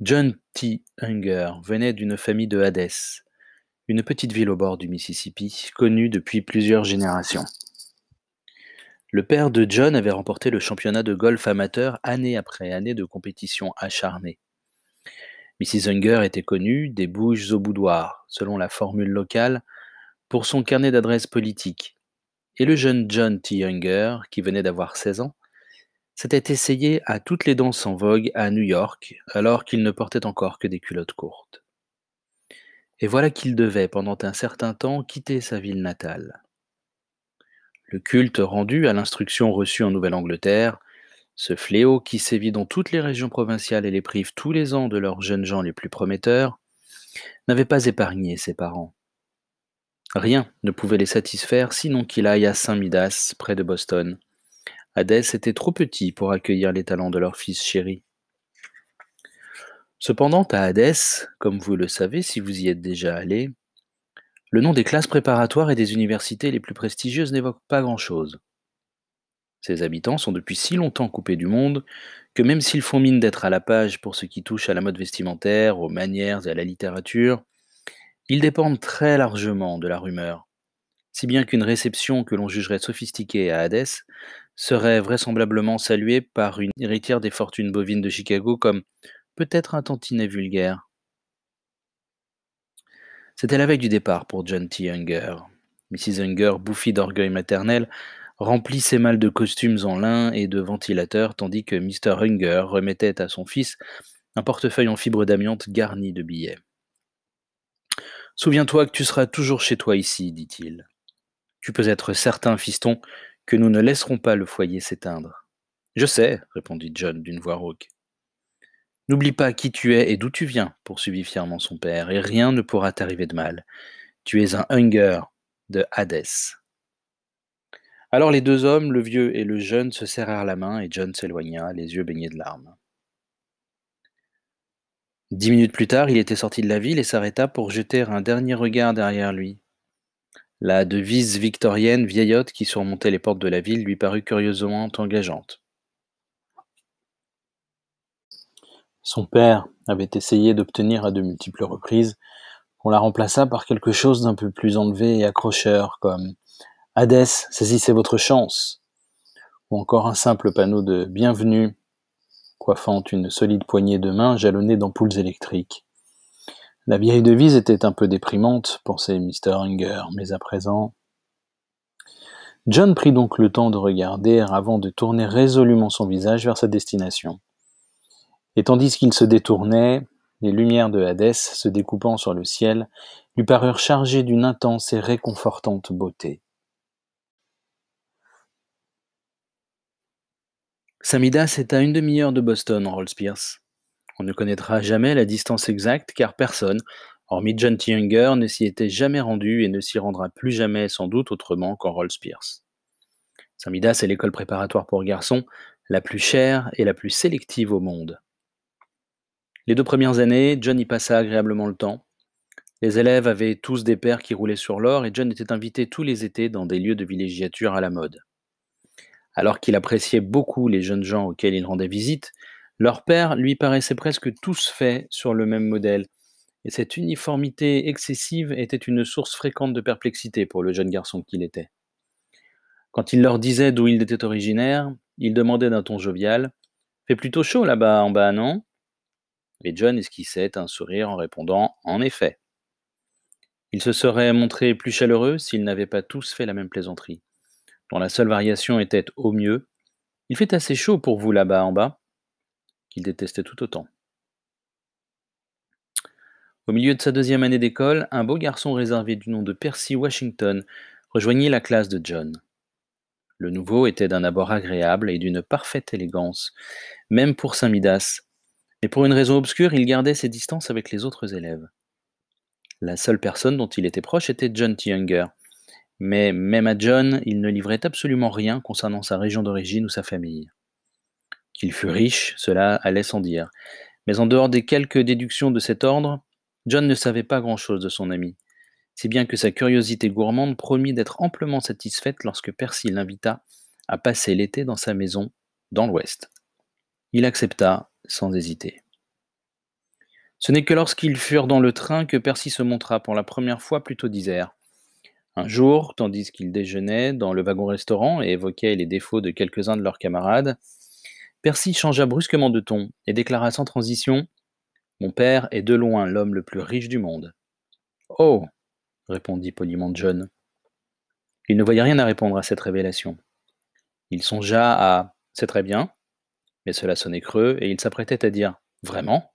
John T. Unger venait d'une famille de Hadès, une petite ville au bord du Mississippi, connue depuis plusieurs générations. Le père de John avait remporté le championnat de golf amateur année après année de compétition acharnée. Mrs. Unger était connue des bouges au boudoir, selon la formule locale, pour son carnet d'adresses politique. Et le jeune John T. Unger, qui venait d'avoir 16 ans, s'était essayé à toutes les danses en vogue à New York, alors qu'il ne portait encore que des culottes courtes. Et voilà qu'il devait, pendant un certain temps, quitter sa ville natale. Le culte rendu à l'instruction reçue en Nouvelle-Angleterre, ce fléau qui sévit dans toutes les régions provinciales et les prive tous les ans de leurs jeunes gens les plus prometteurs, n'avait pas épargné ses parents. Rien ne pouvait les satisfaire sinon qu'il aille à Saint-Midas, près de Boston. Hadès était trop petit pour accueillir les talents de leur fils chéri. Cependant, à Hadès, comme vous le savez si vous y êtes déjà allé, le nom des classes préparatoires et des universités les plus prestigieuses n'évoque pas grand-chose. Ses habitants sont depuis si longtemps coupés du monde que même s'ils font mine d'être à la page pour ce qui touche à la mode vestimentaire, aux manières et à la littérature, ils dépendent très largement de la rumeur, si bien qu'une réception que l'on jugerait sophistiquée à Hadès serait vraisemblablement saluée par une héritière des fortunes bovines de Chicago comme peut-être un tantinet vulgaire. C'était la veille du départ pour John T. Unger. Mrs. Unger, bouffie d'orgueil maternel, remplit ses malles de costumes en lin et de ventilateurs, tandis que Mr. Unger remettait à son fils un portefeuille en fibre d'amiante garni de billets. Souviens-toi que tu seras toujours chez toi ici, dit-il. Tu peux être certain, fiston, que nous ne laisserons pas le foyer s'éteindre. Je sais, répondit John d'une voix rauque. N'oublie pas qui tu es et d'où tu viens, poursuivit fièrement son père, et rien ne pourra t'arriver de mal. Tu es un Hunger de Hadès. Alors les deux hommes, le vieux et le jeune, se serrèrent la main et John s'éloigna, les yeux baignés de larmes. Dix minutes plus tard, il était sorti de la ville et s'arrêta pour jeter un dernier regard derrière lui. La devise victorienne vieillotte qui surmontait les portes de la ville lui parut curieusement engageante. Son père avait essayé d'obtenir à de multiples reprises qu'on la remplaçât par quelque chose d'un peu plus enlevé et accrocheur, comme Hadès, saisissez votre chance, ou encore un simple panneau de bienvenue coiffant une solide poignée de main jalonnée d'ampoules électriques. La vieille devise était un peu déprimante, pensait Mr. Unger, mais à présent. John prit donc le temps de regarder avant de tourner résolument son visage vers sa destination. Et tandis qu'il se détournait, les lumières de Hadès, se découpant sur le ciel, lui parurent chargées d'une intense et réconfortante beauté. Samidas est à une demi-heure de Boston, Rolls-Pierce. On ne connaîtra jamais la distance exacte car personne, hormis John T. Ne s'y était jamais rendu et ne s'y rendra plus jamais sans doute autrement qu'en Rolls-Pierce. Saint-Midas est l'école préparatoire pour garçons la plus chère et la plus sélective au monde. Les deux premières années, John y passa agréablement le temps. Les élèves avaient tous des pères qui roulaient sur l'or et John était invité tous les étés dans des lieux de villégiature à la mode. Alors qu'il appréciait beaucoup les jeunes gens auxquels il rendait visite, leur père lui paraissait presque tous faits sur le même modèle, et cette uniformité excessive était une source fréquente de perplexité pour le jeune garçon qu'il était. Quand il leur disait d'où il était originaire, il demandait d'un ton jovial Fait plutôt chaud là-bas en bas, non? Et John esquissait un sourire en répondant En effet. Il se serait montré plus chaleureux s'ils n'avaient pas tous fait la même plaisanterie, dont la seule variation était au mieux. Il fait assez chaud pour vous là-bas en bas qu'il détestait tout autant. Au milieu de sa deuxième année d'école, un beau garçon réservé du nom de Percy Washington rejoignit la classe de John. Le nouveau était d'un abord agréable et d'une parfaite élégance, même pour Saint-Midas, mais pour une raison obscure, il gardait ses distances avec les autres élèves. La seule personne dont il était proche était John T. Younger, mais même à John, il ne livrait absolument rien concernant sa région d'origine ou sa famille. Qu'il fût riche, cela allait sans dire. Mais en dehors des quelques déductions de cet ordre, John ne savait pas grand-chose de son ami, si bien que sa curiosité gourmande promit d'être amplement satisfaite lorsque Percy l'invita à passer l'été dans sa maison, dans l'Ouest. Il accepta sans hésiter. Ce n'est que lorsqu'ils furent dans le train que Percy se montra pour la première fois plutôt disert. Un jour, tandis qu'ils déjeunaient dans le wagon-restaurant et évoquaient les défauts de quelques-uns de leurs camarades, Percy changea brusquement de ton et déclara sans transition Mon père est de loin l'homme le plus riche du monde. Oh répondit poliment John. Il ne voyait rien à répondre à cette révélation. Il songea à C'est très bien, mais cela sonnait creux et il s'apprêtait à dire Vraiment?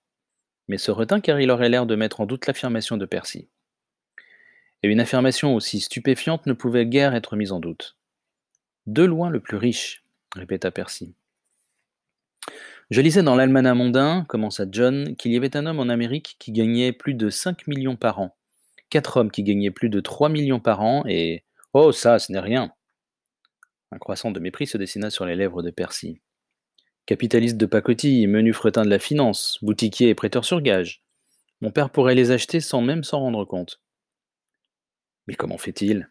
mais se retint car il aurait l'air de mettre en doute l'affirmation de Percy. Et une affirmation aussi stupéfiante ne pouvait guère être mise en doute. De loin le plus riche, répéta Percy. Je lisais dans l'Almanach mondain, commença John, qu'il y avait un homme en Amérique qui gagnait plus de 5 millions par an, quatre hommes qui gagnaient plus de 3 millions par an, et Oh, ça, ce n'est rien Un croissant de mépris se dessina sur les lèvres de Percy. Capitaliste de pacotille, menu fretin de la finance, boutiquier et prêteur sur gage. Mon père pourrait les acheter sans même s'en rendre compte. Mais comment fait-il?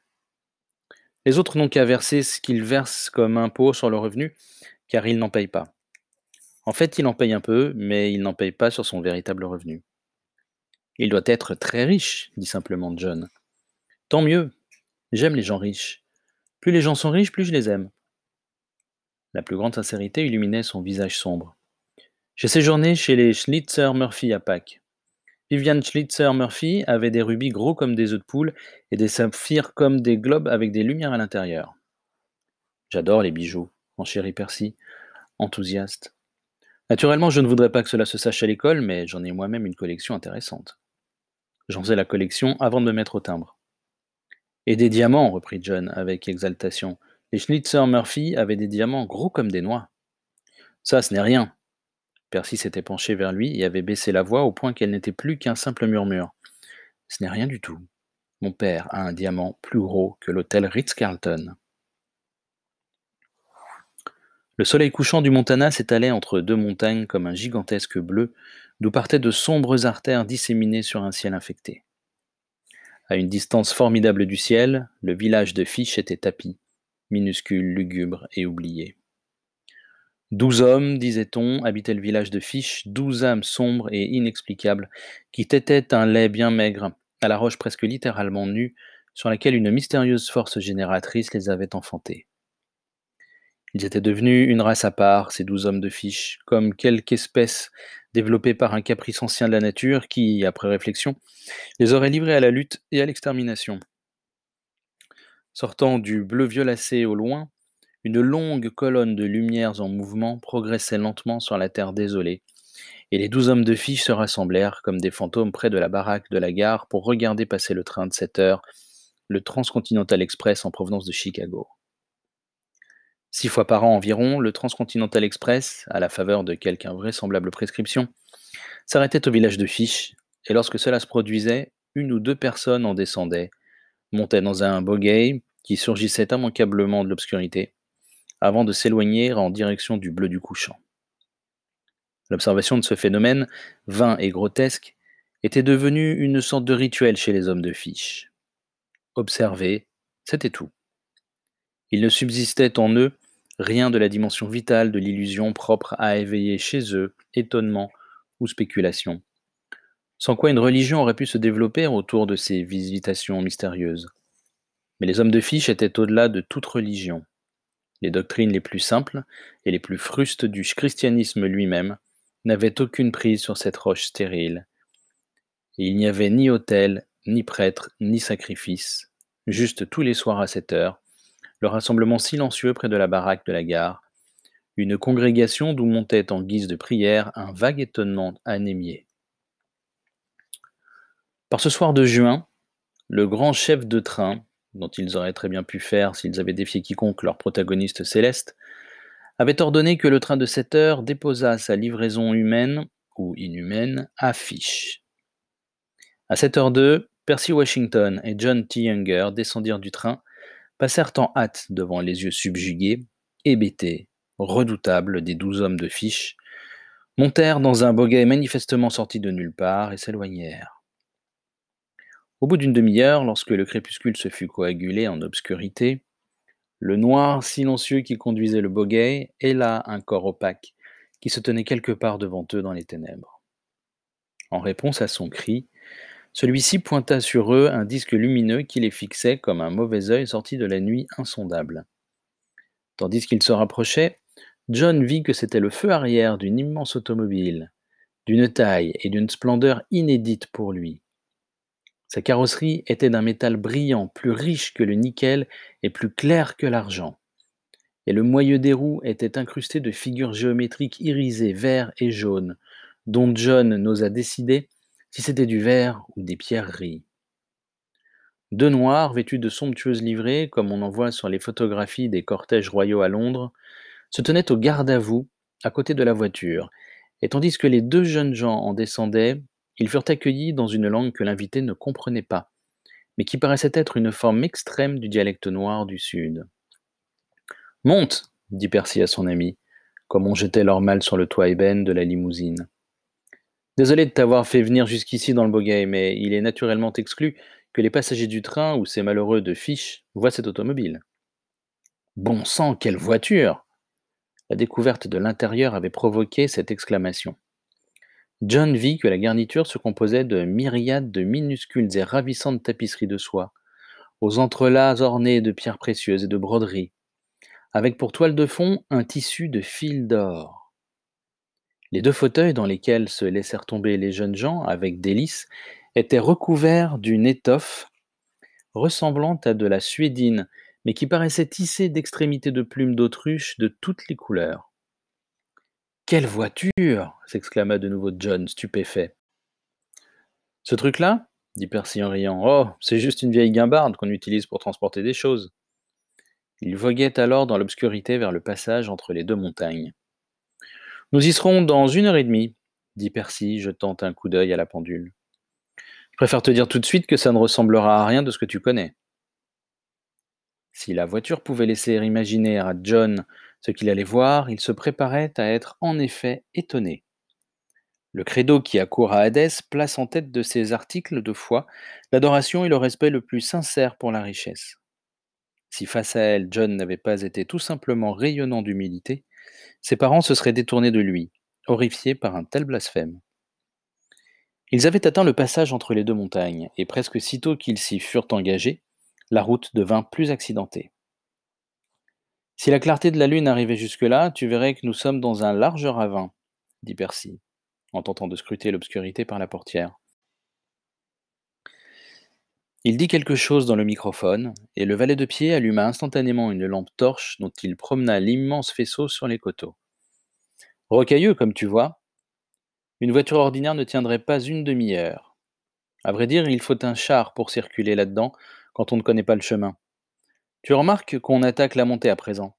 Les autres n'ont qu'à verser ce qu'ils versent comme impôt sur le revenu, car ils n'en payent pas. En fait, il en paye un peu, mais il n'en paye pas sur son véritable revenu. Il doit être très riche, dit simplement John. Tant mieux. J'aime les gens riches. Plus les gens sont riches, plus je les aime. La plus grande sincérité illuminait son visage sombre. J'ai séjourné chez les Schlitzer Murphy à Pâques. Vivian Schlitzer Murphy avait des rubis gros comme des œufs de poule et des saphirs comme des globes avec des lumières à l'intérieur. J'adore les bijoux, chéri Percy, enthousiaste. Naturellement, je ne voudrais pas que cela se sache à l'école, mais j'en ai moi-même une collection intéressante. J'en faisais la collection avant de me mettre au timbre. Et des diamants, reprit John avec exaltation. Les Schnitzer Murphy avaient des diamants gros comme des noix. Ça, ce n'est rien. Percy s'était penché vers lui et avait baissé la voix au point qu'elle n'était plus qu'un simple murmure. Ce n'est rien du tout. Mon père a un diamant plus gros que l'hôtel Ritz-Carlton. Le soleil couchant du Montana s'étalait entre deux montagnes comme un gigantesque bleu, d'où partaient de sombres artères disséminées sur un ciel infecté. À une distance formidable du ciel, le village de Fiche était tapi, minuscule, lugubre et oublié. Douze hommes, disait-on, habitaient le village de Fiche, douze âmes sombres et inexplicables, qui têtaient un lait bien maigre, à la roche presque littéralement nue, sur laquelle une mystérieuse force génératrice les avait enfantés. Ils étaient devenus une race à part, ces douze hommes de Fiche, comme quelque espèce développée par un caprice ancien de la nature qui, après réflexion, les aurait livrés à la lutte et à l'extermination. Sortant du bleu violacé au loin, une longue colonne de lumières en mouvement progressait lentement sur la terre désolée, et les douze hommes de fiche se rassemblèrent comme des fantômes près de la baraque de la gare pour regarder passer le train de 7 heures, le Transcontinental Express en provenance de Chicago. Six fois par an environ, le Transcontinental Express, à la faveur de quelque invraisemblable prescription, s'arrêtait au village de Fiche, et lorsque cela se produisait, une ou deux personnes en descendaient, montaient dans un bogey, qui surgissait immanquablement de l'obscurité, avant de s'éloigner en direction du bleu du couchant. L'observation de ce phénomène, vain et grotesque, était devenue une sorte de rituel chez les hommes de fiche. Observer, c'était tout. Il ne subsistait en eux rien de la dimension vitale de l'illusion propre à éveiller chez eux étonnement ou spéculation, sans quoi une religion aurait pu se développer autour de ces visitations mystérieuses. Mais les hommes de fiche étaient au-delà de toute religion. Les doctrines les plus simples et les plus frustes du christianisme lui-même n'avaient aucune prise sur cette roche stérile. Il n'y avait ni autel, ni prêtre, ni sacrifice, juste tous les soirs à cette heure, le rassemblement silencieux près de la baraque de la gare, une congrégation d'où montait en guise de prière un vague étonnement anémié. Par ce soir de juin, le grand chef de train, dont ils auraient très bien pu faire s'ils avaient défié quiconque leur protagoniste céleste, avait ordonné que le train de 7 heures déposât sa livraison humaine ou inhumaine à Fiche. À 7h02, Percy Washington et John T. Younger descendirent du train, passèrent en hâte devant les yeux subjugués, hébétés, redoutables des douze hommes de Fiche, montèrent dans un boguet manifestement sorti de nulle part et s'éloignèrent. Au bout d'une demi-heure, lorsque le crépuscule se fut coagulé en obscurité, le noir silencieux qui conduisait le boguet héla un corps opaque qui se tenait quelque part devant eux dans les ténèbres. En réponse à son cri, celui-ci pointa sur eux un disque lumineux qui les fixait comme un mauvais œil sorti de la nuit insondable. Tandis qu'il se rapprochait, John vit que c'était le feu arrière d'une immense automobile, d'une taille et d'une splendeur inédites pour lui. Sa carrosserie était d'un métal brillant, plus riche que le nickel et plus clair que l'argent. Et le moyeu des roues était incrusté de figures géométriques irisées, verts et jaunes, dont John n'osa décider si c'était du verre ou des pierreries. Deux noirs, vêtus de somptueuses livrées, comme on en voit sur les photographies des cortèges royaux à Londres, se tenaient au garde à vous, à côté de la voiture, et tandis que les deux jeunes gens en descendaient, ils furent accueillis dans une langue que l'invité ne comprenait pas, mais qui paraissait être une forme extrême du dialecte noir du Sud. Monte, dit Percy à son ami, comme on jetait leur mal sur le toit ébène de la limousine. Désolé de t'avoir fait venir jusqu'ici dans le Boguet, mais il est naturellement exclu que les passagers du train ou ces malheureux de fiche voient cette automobile. Bon sang, quelle voiture La découverte de l'intérieur avait provoqué cette exclamation. John vit que la garniture se composait de myriades de minuscules et ravissantes tapisseries de soie, aux entrelacs ornés de pierres précieuses et de broderies, avec pour toile de fond un tissu de fil d'or. Les deux fauteuils dans lesquels se laissèrent tomber les jeunes gens avec délice étaient recouverts d'une étoffe ressemblant à de la suédine, mais qui paraissait tissée d'extrémités de plumes d'autruche de toutes les couleurs. Quelle voiture s'exclama de nouveau John, stupéfait. Ce truc-là? dit Percy en riant. Oh, c'est juste une vieille guimbarde qu'on utilise pour transporter des choses. Il voguait alors dans l'obscurité vers le passage entre les deux montagnes. Nous y serons dans une heure et demie, dit Percy, jetant un coup d'œil à la pendule. Je préfère te dire tout de suite que ça ne ressemblera à rien de ce que tu connais. Si la voiture pouvait laisser imaginer à John ce qu'il allait voir, il se préparait à être en effet étonné. Le credo qui accourt à Hadès place en tête de ses articles de foi l'adoration et le respect le plus sincère pour la richesse. Si face à elle, John n'avait pas été tout simplement rayonnant d'humilité, ses parents se seraient détournés de lui, horrifiés par un tel blasphème. Ils avaient atteint le passage entre les deux montagnes, et presque sitôt qu'ils s'y furent engagés, la route devint plus accidentée. Si la clarté de la lune arrivait jusque-là, tu verrais que nous sommes dans un large ravin, dit Percy, en tentant de scruter l'obscurité par la portière. Il dit quelque chose dans le microphone, et le valet de pied alluma instantanément une lampe torche dont il promena l'immense faisceau sur les coteaux. Rocailleux, comme tu vois. Une voiture ordinaire ne tiendrait pas une demi-heure. À vrai dire, il faut un char pour circuler là-dedans quand on ne connaît pas le chemin. Tu remarques qu'on attaque la montée à présent.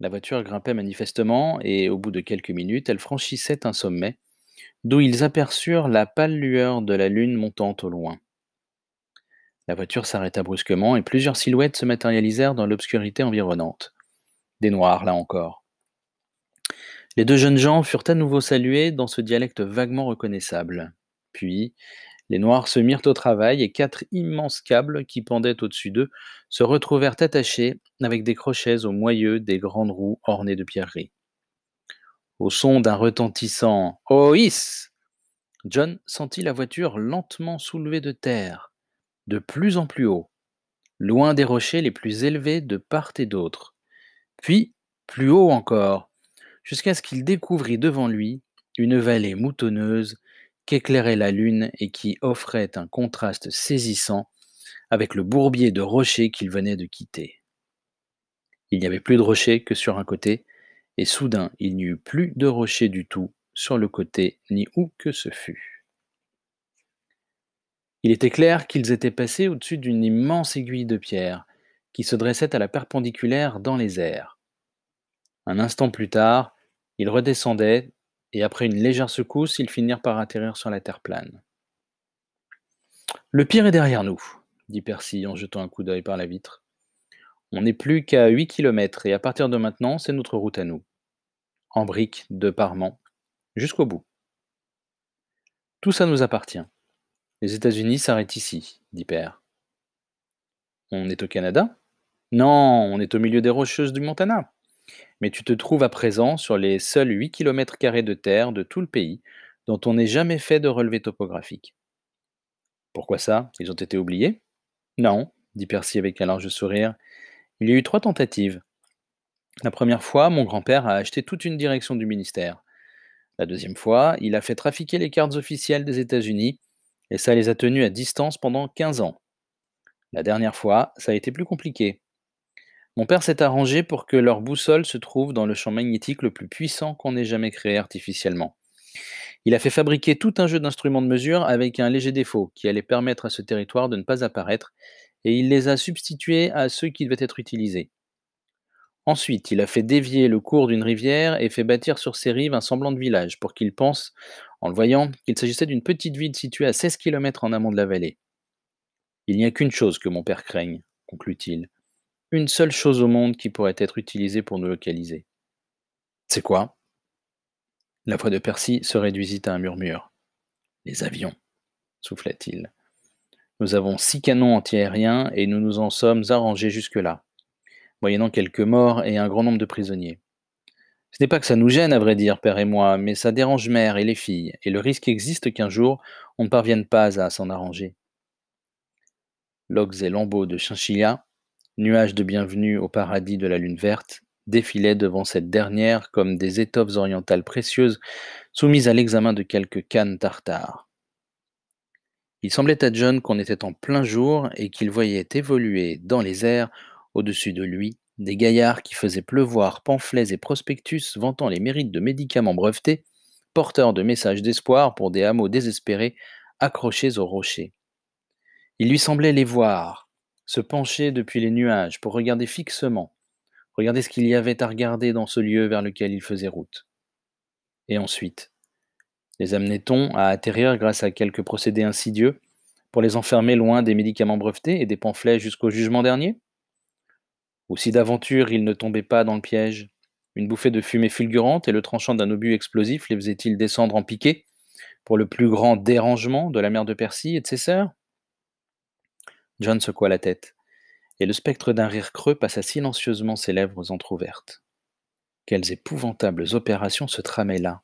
La voiture grimpait manifestement, et au bout de quelques minutes, elle franchissait un sommet, d'où ils aperçurent la pâle lueur de la lune montant au loin. La voiture s'arrêta brusquement, et plusieurs silhouettes se matérialisèrent dans l'obscurité environnante. Des noirs, là encore. Les deux jeunes gens furent à nouveau salués dans ce dialecte vaguement reconnaissable. Puis, les Noirs se mirent au travail et quatre immenses câbles qui pendaient au-dessus d'eux se retrouvèrent attachés avec des crochets au moyeu des grandes roues ornées de pierreries. Au son d'un retentissant Ois John sentit la voiture lentement soulevée de terre, de plus en plus haut, loin des rochers les plus élevés de part et d'autre, puis plus haut encore, jusqu'à ce qu'il découvrit devant lui une vallée moutonneuse qu'éclairait la lune et qui offrait un contraste saisissant avec le bourbier de rochers qu'il venait de quitter. Il n'y avait plus de rochers que sur un côté, et soudain il n'y eut plus de rochers du tout sur le côté ni où que ce fût. Il était clair qu'ils étaient passés au-dessus d'une immense aiguille de pierre qui se dressait à la perpendiculaire dans les airs. Un instant plus tard, ils redescendaient et après une légère secousse, ils finirent par atterrir sur la terre plane. Le pire est derrière nous, dit Percy en jetant un coup d'œil par la vitre. On n'est plus qu'à huit kilomètres et à partir de maintenant, c'est notre route à nous. En briques, de parement, jusqu'au bout. Tout ça nous appartient. Les États-Unis s'arrêtent ici, dit Père. On est au Canada? Non, on est au milieu des rocheuses du Montana mais tu te trouves à présent sur les seuls 8 km de terre de tout le pays, dont on n'ait jamais fait de relevé topographique. Pourquoi ça? Ils ont été oubliés? Non, dit Percy avec un large sourire. Il y a eu trois tentatives. La première fois, mon grand-père a acheté toute une direction du ministère. La deuxième fois, il a fait trafiquer les cartes officielles des États-Unis, et ça les a tenus à distance pendant 15 ans. La dernière fois, ça a été plus compliqué. Mon père s'est arrangé pour que leur boussole se trouve dans le champ magnétique le plus puissant qu'on ait jamais créé artificiellement. Il a fait fabriquer tout un jeu d'instruments de mesure avec un léger défaut qui allait permettre à ce territoire de ne pas apparaître, et il les a substitués à ceux qui devaient être utilisés. Ensuite, il a fait dévier le cours d'une rivière et fait bâtir sur ses rives un semblant de village pour qu'ils pensent, en le voyant, qu'il s'agissait d'une petite ville située à 16 km en amont de la vallée. Il n'y a qu'une chose que mon père craigne, conclut-il. Une seule chose au monde qui pourrait être utilisée pour nous localiser. C'est quoi? La voix de Percy se réduisit à un murmure. Les avions, souffla-t-il. Nous avons six canons antiaériens et nous nous en sommes arrangés jusque-là moyennant quelques morts et un grand nombre de prisonniers. Ce n'est pas que ça nous gêne, à vrai dire, père et moi, mais ça dérange mère et les filles, et le risque existe qu'un jour on ne parvienne pas à s'en arranger. Logs et lambeaux de chinchilla, nuages de bienvenue au paradis de la lune verte, défilaient devant cette dernière comme des étoffes orientales précieuses soumises à l'examen de quelques cannes tartares. Il semblait à John qu'on était en plein jour et qu'il voyait évoluer dans les airs au-dessus de lui, des gaillards qui faisaient pleuvoir pamphlets et prospectus vantant les mérites de médicaments brevetés, porteurs de messages d'espoir pour des hameaux désespérés accrochés aux rochers. Il lui semblait les voir, se pencher depuis les nuages pour regarder fixement, regarder ce qu'il y avait à regarder dans ce lieu vers lequel il faisait route. Et ensuite, les amenait-on à atterrir grâce à quelques procédés insidieux pour les enfermer loin des médicaments brevetés et des pamphlets jusqu'au jugement dernier? Ou si d'aventure ils ne tombaient pas dans le piège, une bouffée de fumée fulgurante et le tranchant d'un obus explosif les faisait-il descendre en piqué? Pour le plus grand dérangement de la mère de Percy et de ses sœurs? John secoua la tête, et le spectre d'un rire creux passa silencieusement ses lèvres entr'ouvertes. Quelles épouvantables opérations se tramaient là!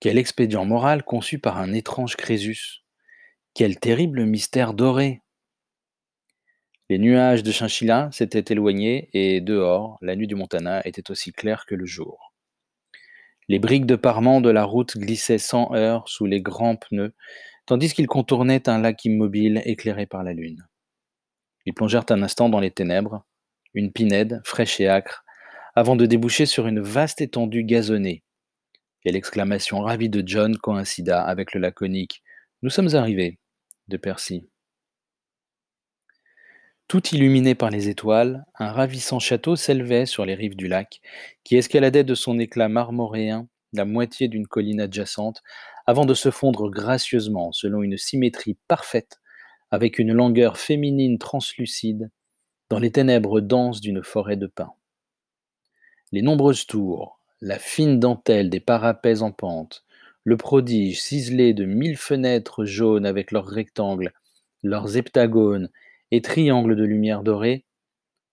Quel expédient moral conçu par un étrange Crésus! Quel terrible mystère doré les nuages de chinchilla s'étaient éloignés et dehors, la nuit du Montana était aussi claire que le jour. Les briques de parement de la route glissaient sans heurts sous les grands pneus, tandis qu'ils contournaient un lac immobile éclairé par la lune. Ils plongèrent un instant dans les ténèbres, une pinède, fraîche et âcre, avant de déboucher sur une vaste étendue gazonnée. Et l'exclamation ravie de John coïncida avec le laconique Nous sommes arrivés de Percy. Tout illuminé par les étoiles, un ravissant château s'élevait sur les rives du lac, qui escaladait de son éclat marmoréen la moitié d'une colline adjacente, avant de se fondre gracieusement, selon une symétrie parfaite, avec une langueur féminine translucide, dans les ténèbres denses d'une forêt de pins. Les nombreuses tours, la fine dentelle des parapets en pente, le prodige ciselé de mille fenêtres jaunes avec leurs rectangles, leurs heptagones et triangles de lumière dorée,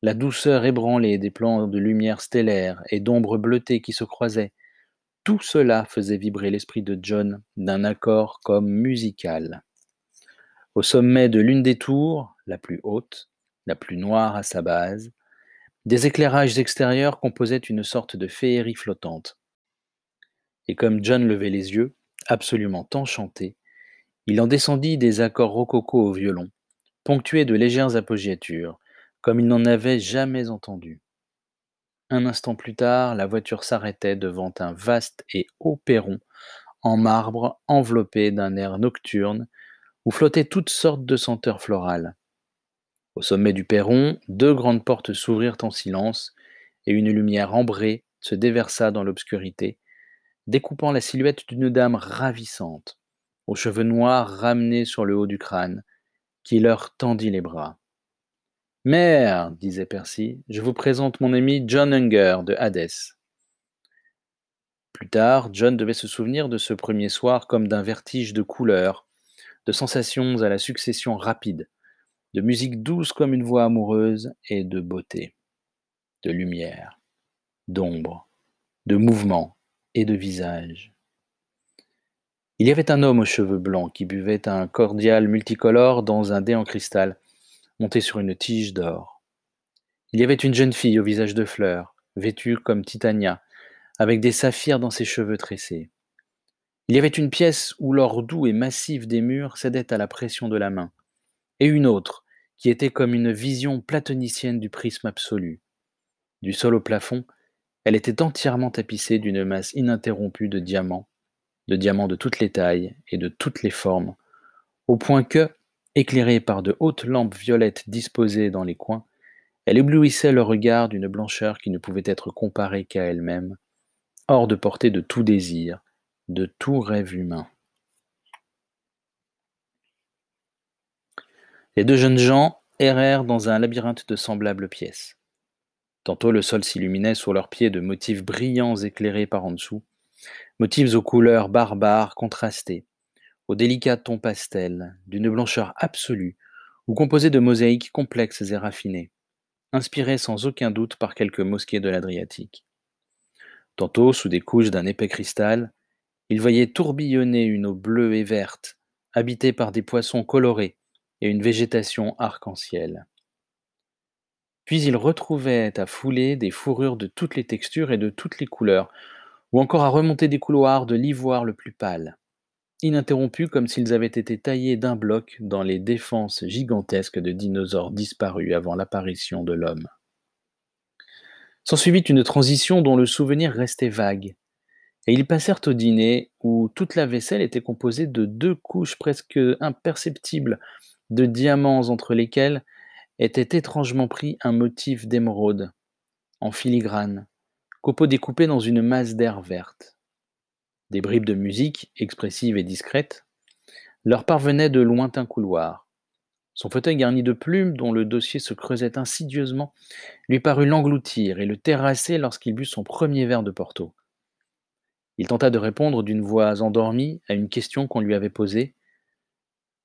la douceur ébranlée des plans de lumière stellaire et d'ombres bleutées qui se croisaient, tout cela faisait vibrer l'esprit de John d'un accord comme musical. Au sommet de l'une des tours, la plus haute, la plus noire à sa base, des éclairages extérieurs composaient une sorte de féerie flottante. Et comme John levait les yeux, absolument enchanté, il en descendit des accords rococo au violon, ponctué de légères appoggiatures, comme il n'en avait jamais entendu. Un instant plus tard, la voiture s'arrêtait devant un vaste et haut perron en marbre enveloppé d'un air nocturne où flottaient toutes sortes de senteurs florales. Au sommet du perron, deux grandes portes s'ouvrirent en silence et une lumière ambrée se déversa dans l'obscurité, découpant la silhouette d'une dame ravissante, aux cheveux noirs ramenés sur le haut du crâne, qui leur tendit les bras. Mère, disait Percy, je vous présente mon ami John Unger de Hadès. Plus tard, John devait se souvenir de ce premier soir comme d'un vertige de couleurs, de sensations à la succession rapide, de musique douce comme une voix amoureuse et de beauté, de lumière, d'ombre, de mouvement et de visage. Il y avait un homme aux cheveux blancs qui buvait un cordial multicolore dans un dé en cristal, monté sur une tige d'or. Il y avait une jeune fille au visage de fleurs, vêtue comme Titania, avec des saphirs dans ses cheveux tressés. Il y avait une pièce où l'or doux et massif des murs cédait à la pression de la main, et une autre qui était comme une vision platonicienne du prisme absolu. Du sol au plafond, elle était entièrement tapissée d'une masse ininterrompue de diamants, de diamants de toutes les tailles et de toutes les formes, au point que, éclairée par de hautes lampes violettes disposées dans les coins, elle éblouissait le regard d'une blancheur qui ne pouvait être comparée qu'à elle-même, hors de portée de tout désir, de tout rêve humain. Les deux jeunes gens errèrent dans un labyrinthe de semblables pièces. Tantôt le sol s'illuminait sous leurs pieds de motifs brillants éclairés par en dessous, motifs aux couleurs barbares contrastées, aux délicats tons pastels, d'une blancheur absolue, ou composés de mosaïques complexes et raffinées, inspirés sans aucun doute par quelques mosquées de l'Adriatique. Tantôt, sous des couches d'un épais cristal, il voyait tourbillonner une eau bleue et verte, habitée par des poissons colorés et une végétation arc-en-ciel. Puis il retrouvait à fouler des fourrures de toutes les textures et de toutes les couleurs, ou encore à remonter des couloirs de l'ivoire le plus pâle, ininterrompus comme s'ils avaient été taillés d'un bloc dans les défenses gigantesques de dinosaures disparus avant l'apparition de l'homme. S'ensuivit une transition dont le souvenir restait vague, et ils passèrent au dîner où toute la vaisselle était composée de deux couches presque imperceptibles de diamants entre lesquels était étrangement pris un motif d'émeraude, en filigrane, copeaux découpés dans une masse d'air verte. Des bribes de musique, expressives et discrètes, leur parvenaient de lointains couloirs. Son fauteuil garni de plumes, dont le dossier se creusait insidieusement, lui parut l'engloutir et le terrasser lorsqu'il but son premier verre de Porto. Il tenta de répondre d'une voix endormie à une question qu'on lui avait posée,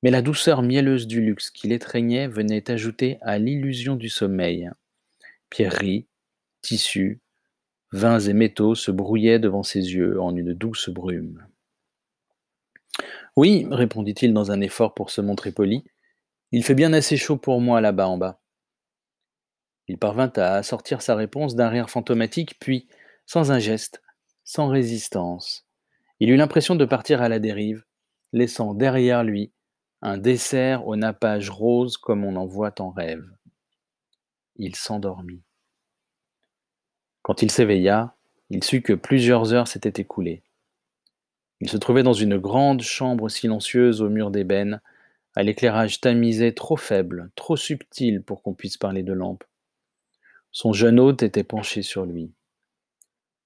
mais la douceur mielleuse du luxe qui l'étreignait venait ajouter à l'illusion du sommeil. Pierreries, tissus, vins et métaux se brouillaient devant ses yeux en une douce brume. Oui, répondit-il dans un effort pour se montrer poli, il fait bien assez chaud pour moi là-bas en bas. Il parvint à sortir sa réponse d'un rire fantomatique, puis, sans un geste, sans résistance, il eut l'impression de partir à la dérive, laissant derrière lui un dessert au nappage rose comme on en voit en rêve. Il s'endormit. Quand il s'éveilla, il sut que plusieurs heures s'étaient écoulées. Il se trouvait dans une grande chambre silencieuse aux murs d'ébène, à l'éclairage tamisé trop faible, trop subtil pour qu'on puisse parler de lampe. Son jeune hôte était penché sur lui.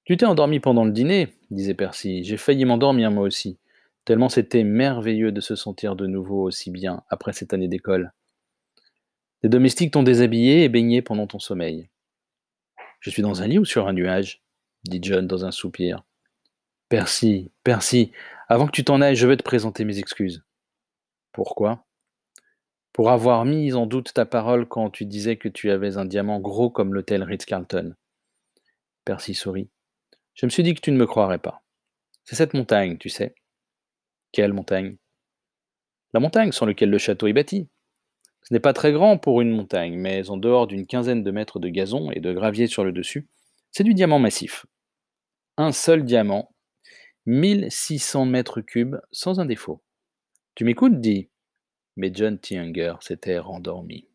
Tu t'es endormi pendant le dîner, disait Percy. J'ai failli m'endormir moi aussi tellement c'était merveilleux de se sentir de nouveau aussi bien après cette année d'école. Les domestiques t'ont déshabillé et baigné pendant ton sommeil. Je suis dans un lit ou sur un nuage? dit John dans un soupir. Percy, Percy, avant que tu t'en ailles, je vais te présenter mes excuses. Pourquoi? Pour avoir mis en doute ta parole quand tu disais que tu avais un diamant gros comme l'hôtel Ritz-Carlton. Percy sourit. Je me suis dit que tu ne me croirais pas. C'est cette montagne, tu sais. Quelle montagne? La montagne sur laquelle le château est bâti. Ce n'est pas très grand pour une montagne, mais en dehors d'une quinzaine de mètres de gazon et de gravier sur le dessus, c'est du diamant massif. Un seul diamant, 1600 mètres cubes, sans un défaut. Tu m'écoutes, dit. Mais John T. s'était rendormi.